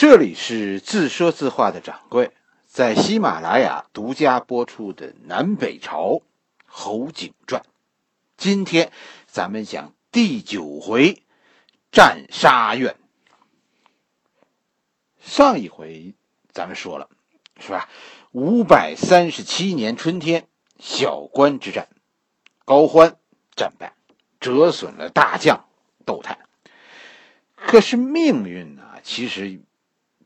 这里是自说自话的掌柜，在喜马拉雅独家播出的《南北朝侯景传》，今天咱们讲第九回战沙苑。上一回咱们说了，是吧？五百三十七年春天，小关之战，高欢战败，折损了大将窦泰。可是命运呢，其实。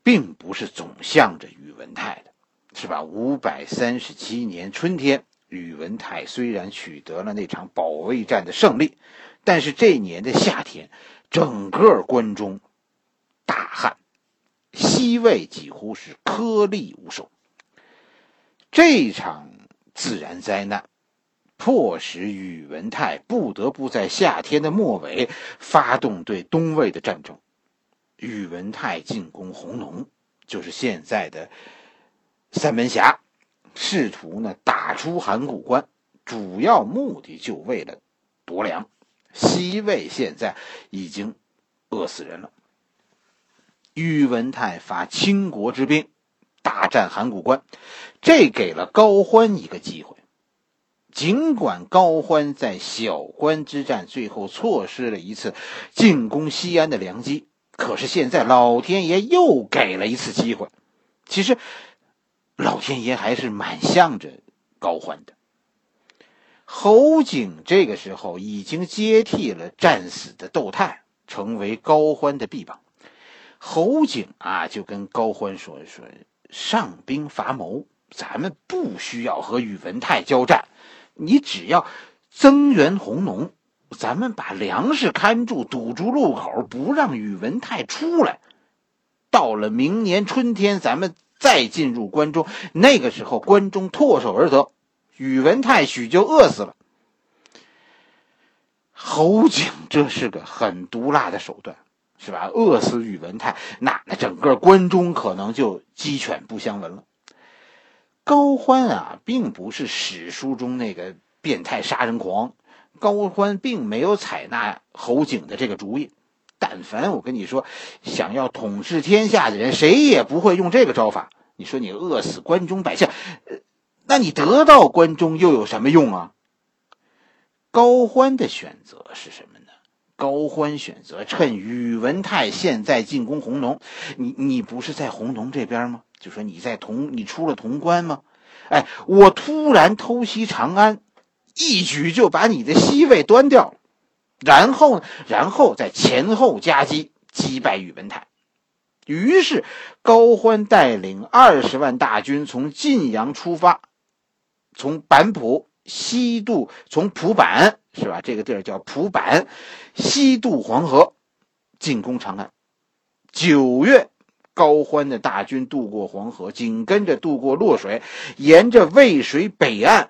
并不是总向着宇文泰的，是吧？五百三十七年春天，宇文泰虽然取得了那场保卫战的胜利，但是这年的夏天，整个关中大旱，西魏几乎是颗粒无收。这场自然灾难，迫使宇文泰不得不在夏天的末尾发动对东魏的战争。宇文泰进攻红龙，就是现在的三门峡，试图呢打出函谷关，主要目的就为了夺粮。西魏现在已经饿死人了。宇文泰发倾国之兵，大战函谷关，这给了高欢一个机会。尽管高欢在小关之战最后错失了一次进攻西安的良机。可是现在老天爷又给了一次机会，其实老天爷还是蛮向着高欢的。侯景这个时候已经接替了战死的窦泰，成为高欢的臂膀。侯景啊，就跟高欢说说：“上兵伐谋，咱们不需要和宇文泰交战，你只要增援弘农。”咱们把粮食看住，堵住路口，不让宇文泰出来。到了明年春天，咱们再进入关中，那个时候关中唾手而得，宇文泰许就饿死了。侯景这是个很毒辣的手段，是吧？饿死宇文泰，那那整个关中可能就鸡犬不相闻了。高欢啊，并不是史书中那个变态杀人狂。高欢并没有采纳侯景的这个主意，但凡我跟你说，想要统治天下的人，谁也不会用这个招法。你说你饿死关中百姓，那你得到关中又有什么用啊？高欢的选择是什么呢？高欢选择趁宇文泰现在进攻弘农，你你不是在弘农这边吗？就说你在潼，你出了潼关吗？哎，我突然偷袭长安。一举就把你的西魏端掉，然后呢，然后再前后夹击，击败宇文泰。于是，高欢带领二十万大军从晋阳出发，从板浦西渡，从蒲坂是吧？这个地儿叫蒲坂，西渡黄河，进攻长安。九月，高欢的大军渡过黄河，紧跟着渡过洛水，沿着渭水北岸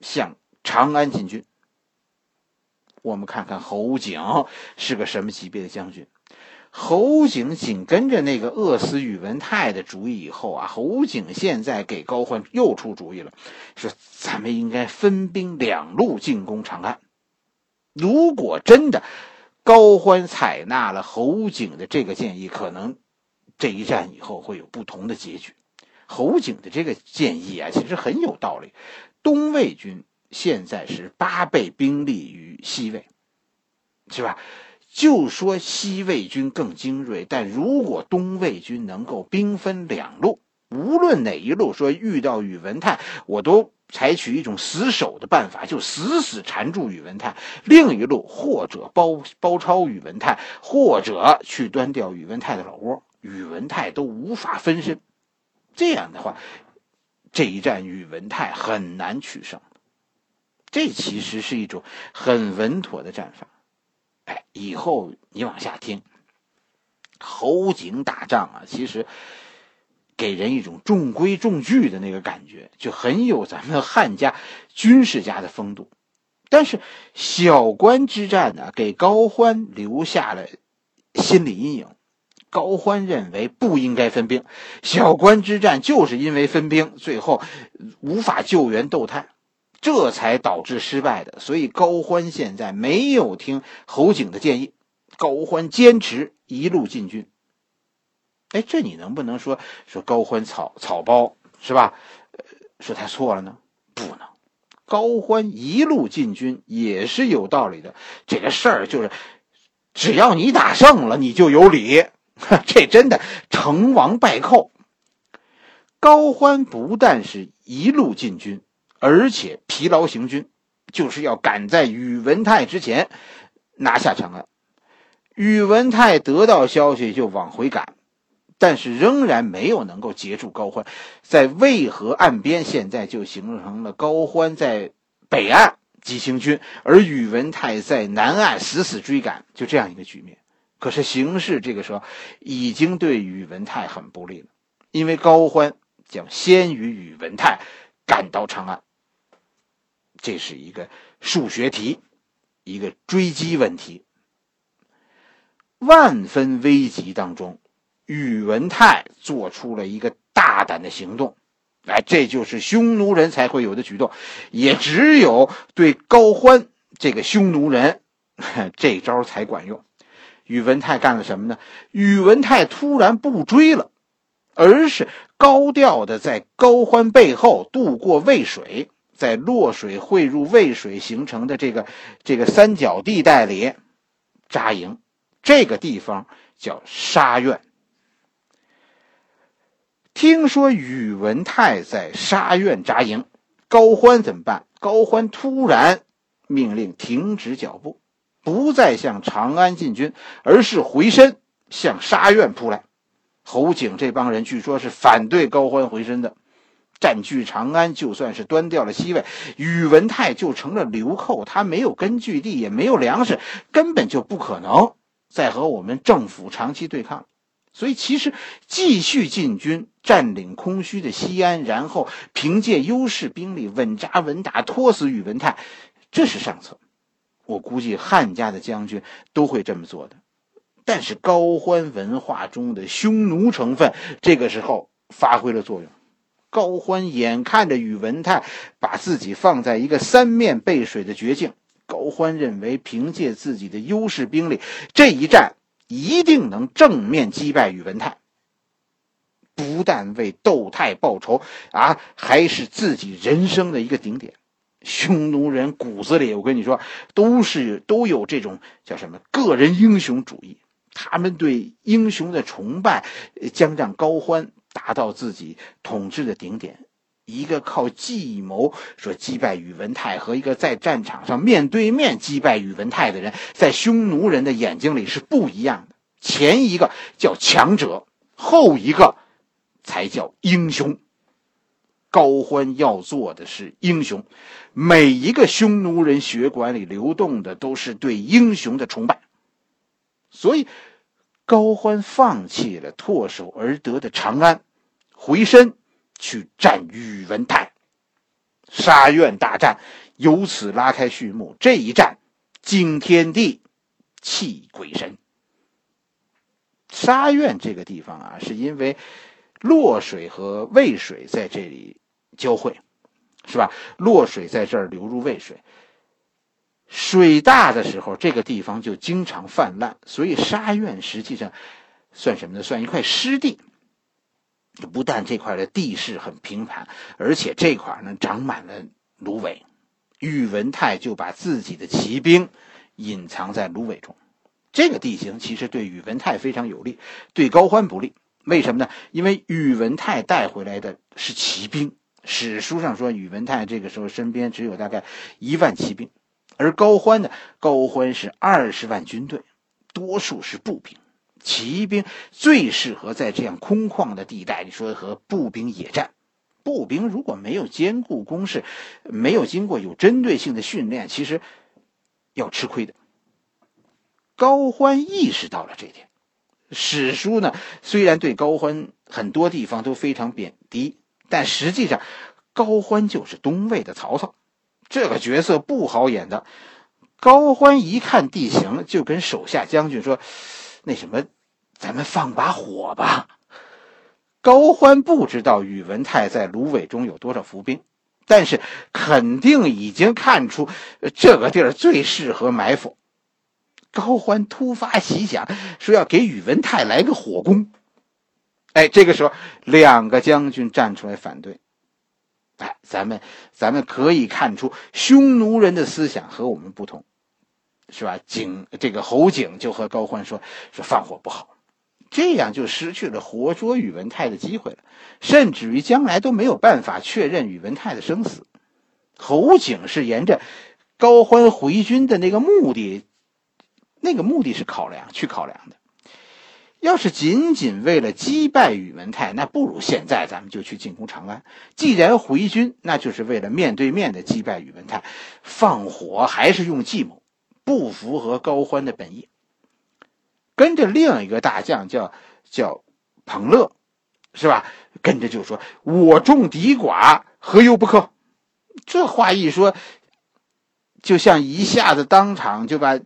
向。长安进军，我们看看侯景是个什么级别的将军。侯景紧跟着那个饿死宇文泰的主意以后啊，侯景现在给高欢又出主意了，说咱们应该分兵两路进攻长安。如果真的高欢采纳了侯景的这个建议，可能这一战以后会有不同的结局。侯景的这个建议啊，其实很有道理。东魏军。现在是八倍兵力于西魏，是吧？就说西魏军更精锐，但如果东魏军能够兵分两路，无论哪一路，说遇到宇文泰，我都采取一种死守的办法，就死死缠住宇文泰；另一路或者包包抄宇文泰，或者去端掉宇文泰的老窝，宇文泰都无法分身。这样的话，这一战宇文泰很难取胜。这其实是一种很稳妥的战法，哎，以后你往下听，侯景打仗啊，其实给人一种中规中矩的那个感觉，就很有咱们汉家军事家的风度。但是小关之战呢，给高欢留下了心理阴影。高欢认为不应该分兵，小关之战就是因为分兵，最后无法救援窦泰。这才导致失败的，所以高欢现在没有听侯景的建议，高欢坚持一路进军。哎，这你能不能说说高欢草草包是吧？说他错了呢？不能。高欢一路进军也是有道理的。这个事儿就是，只要你打胜了，你就有理。这真的成王败寇。高欢不但是一路进军，而且疲劳行军，就是要赶在宇文泰之前拿下长安。宇文泰得到消息就往回赶，但是仍然没有能够截住高欢。在渭河岸边，现在就形成了高欢在北岸急行军，而宇文泰在南岸死死追赶，就这样一个局面。可是形势这个时候已经对宇文泰很不利了，因为高欢。将先于宇文泰赶到长安，这是一个数学题，一个追击问题。万分危急当中，宇文泰做出了一个大胆的行动，哎，这就是匈奴人才会有的举动，也只有对高欢这个匈奴人，这招才管用。宇文泰干了什么呢？宇文泰突然不追了。而是高调的在高欢背后渡过渭水，在洛水汇入渭水形成的这个这个三角地带里扎营，这个地方叫沙苑。听说宇文泰在沙苑扎营，高欢怎么办？高欢突然命令停止脚步，不再向长安进军，而是回身向沙苑扑来。侯景这帮人据说是反对高欢回身的，占据长安，就算是端掉了西魏，宇文泰就成了流寇，他没有根据地，也没有粮食，根本就不可能再和我们政府长期对抗。所以，其实继续进军，占领空虚的西安，然后凭借优势兵力稳扎稳打，拖死宇文泰，这是上策。我估计汉家的将军都会这么做的。但是高欢文化中的匈奴成分，这个时候发挥了作用。高欢眼看着宇文泰把自己放在一个三面背水的绝境，高欢认为凭借自己的优势兵力，这一战一定能正面击败宇文泰。不但为窦泰报仇啊，还是自己人生的一个顶点。匈奴人骨子里，我跟你说，都是都有这种叫什么个人英雄主义。他们对英雄的崇拜，将让高欢达到自己统治的顶点。一个靠计谋说击败宇文泰，和一个在战场上面对面击败宇文泰的人，在匈奴人的眼睛里是不一样的。前一个叫强者，后一个才叫英雄。高欢要做的是英雄，每一个匈奴人血管里流动的都是对英雄的崇拜。所以，高欢放弃了唾手而得的长安，回身去战宇文泰。沙苑大战由此拉开序幕。这一战惊天地，泣鬼神。沙苑这个地方啊，是因为洛水和渭水在这里交汇，是吧？洛水在这儿流入渭水。水大的时候，这个地方就经常泛滥，所以沙苑实际上算什么呢？算一块湿地。不但这块的地势很平坦，而且这块呢长满了芦苇。宇文泰就把自己的骑兵隐藏在芦苇中。这个地形其实对宇文泰非常有利，对高欢不利。为什么呢？因为宇文泰带回来的是骑兵。史书上说，宇文泰这个时候身边只有大概一万骑兵。而高欢呢？高欢是二十万军队，多数是步兵、骑兵，最适合在这样空旷的地带。你说和步兵野战，步兵如果没有坚固工事，没有经过有针对性的训练，其实要吃亏的。高欢意识到了这点。史书呢，虽然对高欢很多地方都非常贬低，但实际上，高欢就是东魏的曹操。这个角色不好演的。高欢一看地形，就跟手下将军说：“那什么，咱们放把火吧。”高欢不知道宇文泰在芦苇中有多少伏兵，但是肯定已经看出这个地儿最适合埋伏。高欢突发奇想，说要给宇文泰来个火攻。哎，这个时候两个将军站出来反对。哎，咱们咱们可以看出匈奴人的思想和我们不同，是吧？景这个侯景就和高欢说说放火不好，这样就失去了活捉宇文泰的机会了，甚至于将来都没有办法确认宇文泰的生死。侯景是沿着高欢回军的那个目的，那个目的是考量去考量的。要是仅仅为了击败宇文泰，那不如现在咱们就去进攻长安。既然回军，那就是为了面对面的击败宇文泰。放火还是用计谋，不符合高欢的本意。跟着另一个大将叫叫彭乐，是吧？跟着就说：“我众敌寡，何忧不克？”这话一说，就像一下子当场就把。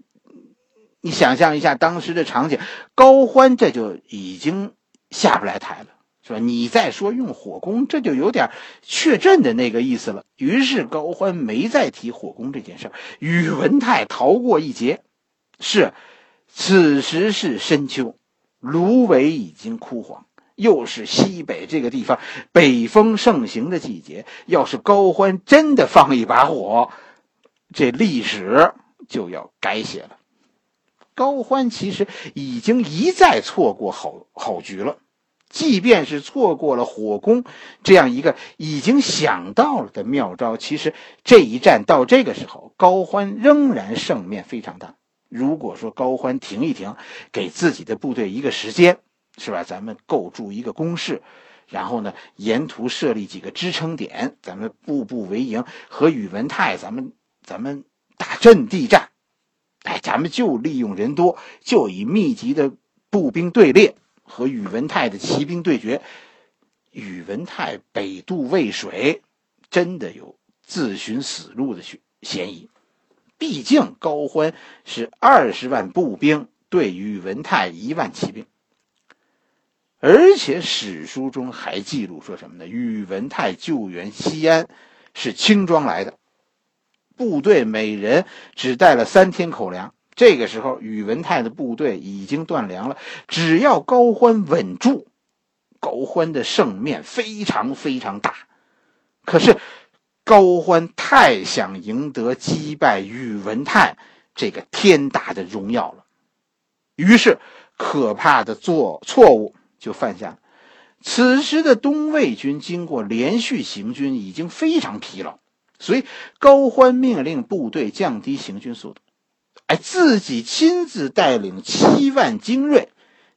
你想象一下当时的场景，高欢这就已经下不来台了，是吧？你再说用火攻，这就有点确阵的那个意思了。于是高欢没再提火攻这件事儿宇文泰逃过一劫。是，此时是深秋，芦苇已经枯黄，又是西北这个地方北风盛行的季节。要是高欢真的放一把火，这历史就要改写了。高欢其实已经一再错过好好局了，即便是错过了火攻这样一个已经想到了的妙招，其实这一战到这个时候，高欢仍然胜面非常大。如果说高欢停一停，给自己的部队一个时间，是吧？咱们构筑一个攻势，然后呢，沿途设立几个支撑点，咱们步步为营，和宇文泰咱们咱们打阵地战。哎，咱们就利用人多，就以密集的步兵队列和宇文泰的骑兵对决。宇文泰北渡渭水，真的有自寻死路的嫌嫌疑。毕竟高欢是二十万步兵对宇文泰一万骑兵，而且史书中还记录说什么呢？宇文泰救援西安是轻装来的。部队每人只带了三天口粮。这个时候，宇文泰的部队已经断粮了。只要高欢稳住，高欢的胜面非常非常大。可是，高欢太想赢得击败宇文泰这个天大的荣耀了，于是可怕的做错误就犯下了。此时的东魏军经过连续行军，已经非常疲劳。所以高欢命令部队降低行军速度，哎，自己亲自带领七万精锐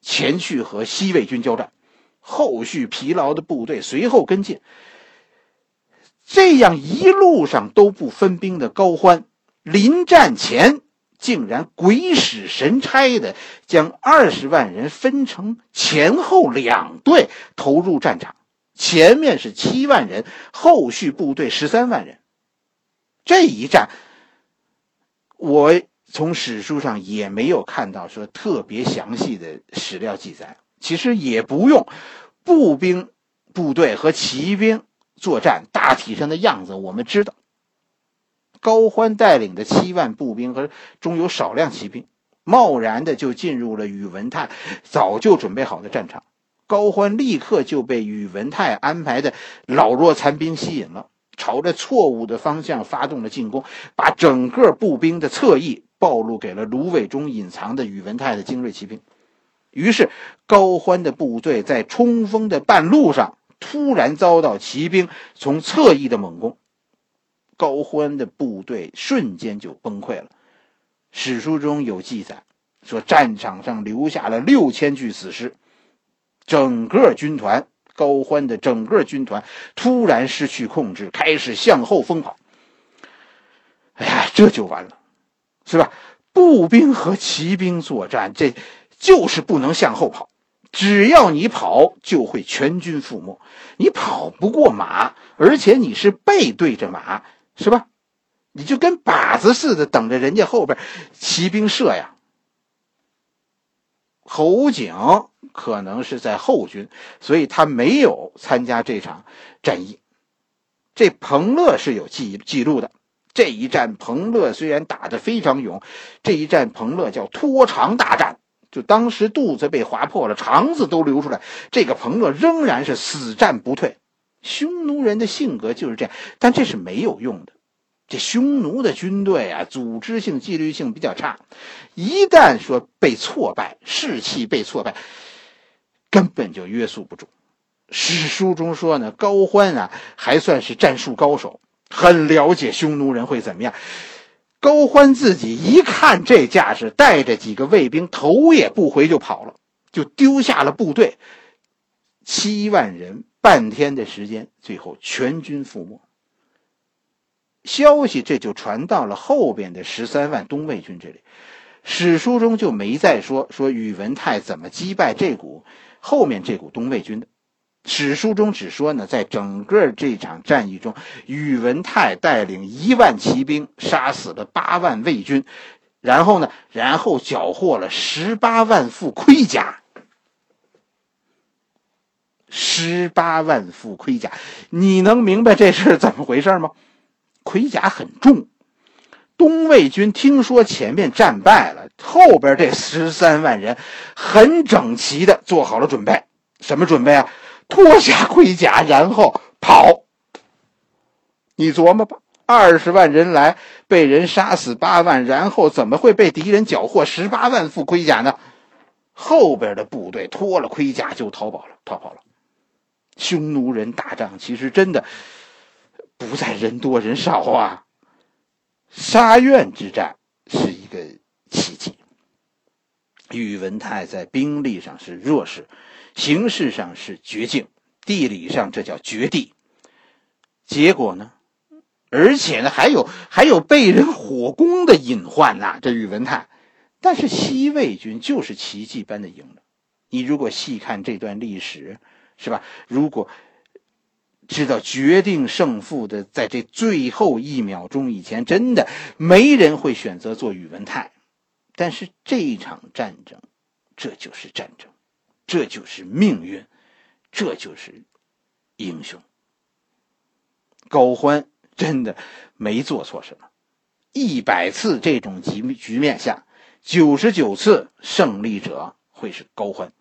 前去和西魏军交战，后续疲劳的部队随后跟进。这样一路上都不分兵的高欢，临战前竟然鬼使神差的将二十万人分成前后两队投入战场，前面是七万人，后续部队十三万人。这一战，我从史书上也没有看到说特别详细的史料记载。其实也不用，步兵部队和骑兵作战大体上的样子我们知道。高欢带领的七万步兵和中有少量骑兵，贸然的就进入了宇文泰早就准备好的战场。高欢立刻就被宇文泰安排的老弱残兵吸引了。朝着错误的方向发动了进攻，把整个步兵的侧翼暴露给了芦苇中隐藏的宇文泰的精锐骑兵。于是，高欢的部队在冲锋的半路上突然遭到骑兵从侧翼的猛攻，高欢的部队瞬间就崩溃了。史书中有记载说，战场上留下了六千具死尸，整个军团。高欢的整个军团突然失去控制，开始向后疯跑。哎呀，这就完了，是吧？步兵和骑兵作战，这就是不能向后跑。只要你跑，就会全军覆没。你跑不过马，而且你是背对着马，是吧？你就跟靶子似的，等着人家后边骑兵射呀。侯景。可能是在后军，所以他没有参加这场战役。这彭乐是有记记录的。这一战，彭乐虽然打得非常勇，这一战彭乐叫拖长大战，就当时肚子被划破了，肠子都流出来，这个彭乐仍然是死战不退。匈奴人的性格就是这样，但这是没有用的。这匈奴的军队啊，组织性、纪律性比较差，一旦说被挫败，士气被挫败，根本就约束不住。史书中说呢，高欢啊还算是战术高手，很了解匈奴人会怎么样。高欢自己一看这架势，带着几个卫兵头也不回就跑了，就丢下了部队，七万人。半天的时间，最后全军覆没。消息这就传到了后边的十三万东魏军这里，史书中就没再说说宇文泰怎么击败这股后面这股东魏军的。史书中只说呢，在整个这场战役中，宇文泰带领一万骑兵杀死了八万魏军，然后呢，然后缴获了十八万副盔甲。十八万副盔甲，你能明白这是怎么回事吗？盔甲很重，东魏军听说前面战败了，后边这十三万人很整齐的做好了准备。什么准备啊？脱下盔甲，然后跑。你琢磨吧，二十万人来，被人杀死八万，然后怎么会被敌人缴获十八万副盔甲呢？后边的部队脱了盔甲就逃跑了，逃跑了。匈奴人打仗其实真的不在人多人少啊！沙苑之战是一个奇迹。宇文泰在兵力上是弱势，形势上是绝境，地理上这叫绝地。结果呢？而且呢，还有还有被人火攻的隐患呐！这宇文泰，但是西魏军就是奇迹般的赢了。你如果细看这段历史。是吧？如果知道决定胜负的，在这最后一秒钟以前，真的没人会选择做宇文泰。但是这一场战争，这就是战争，这就是命运，这就是英雄。高欢真的没做错什么。一百次这种局局面下，九十九次胜利者会是高欢，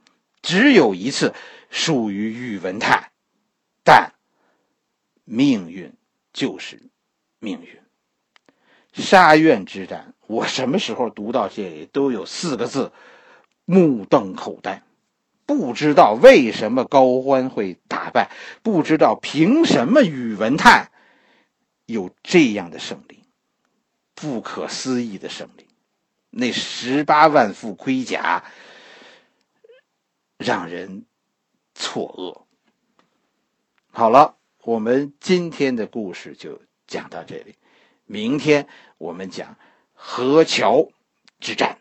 只有一次。属于宇文泰，但命运就是命运。沙苑之战，我什么时候读到这里都有四个字：目瞪口呆。不知道为什么高欢会打败，不知道凭什么宇文泰有这样的胜利，不可思议的胜利。那十八万副盔甲，让人。错愕。好了，我们今天的故事就讲到这里，明天我们讲河桥之战。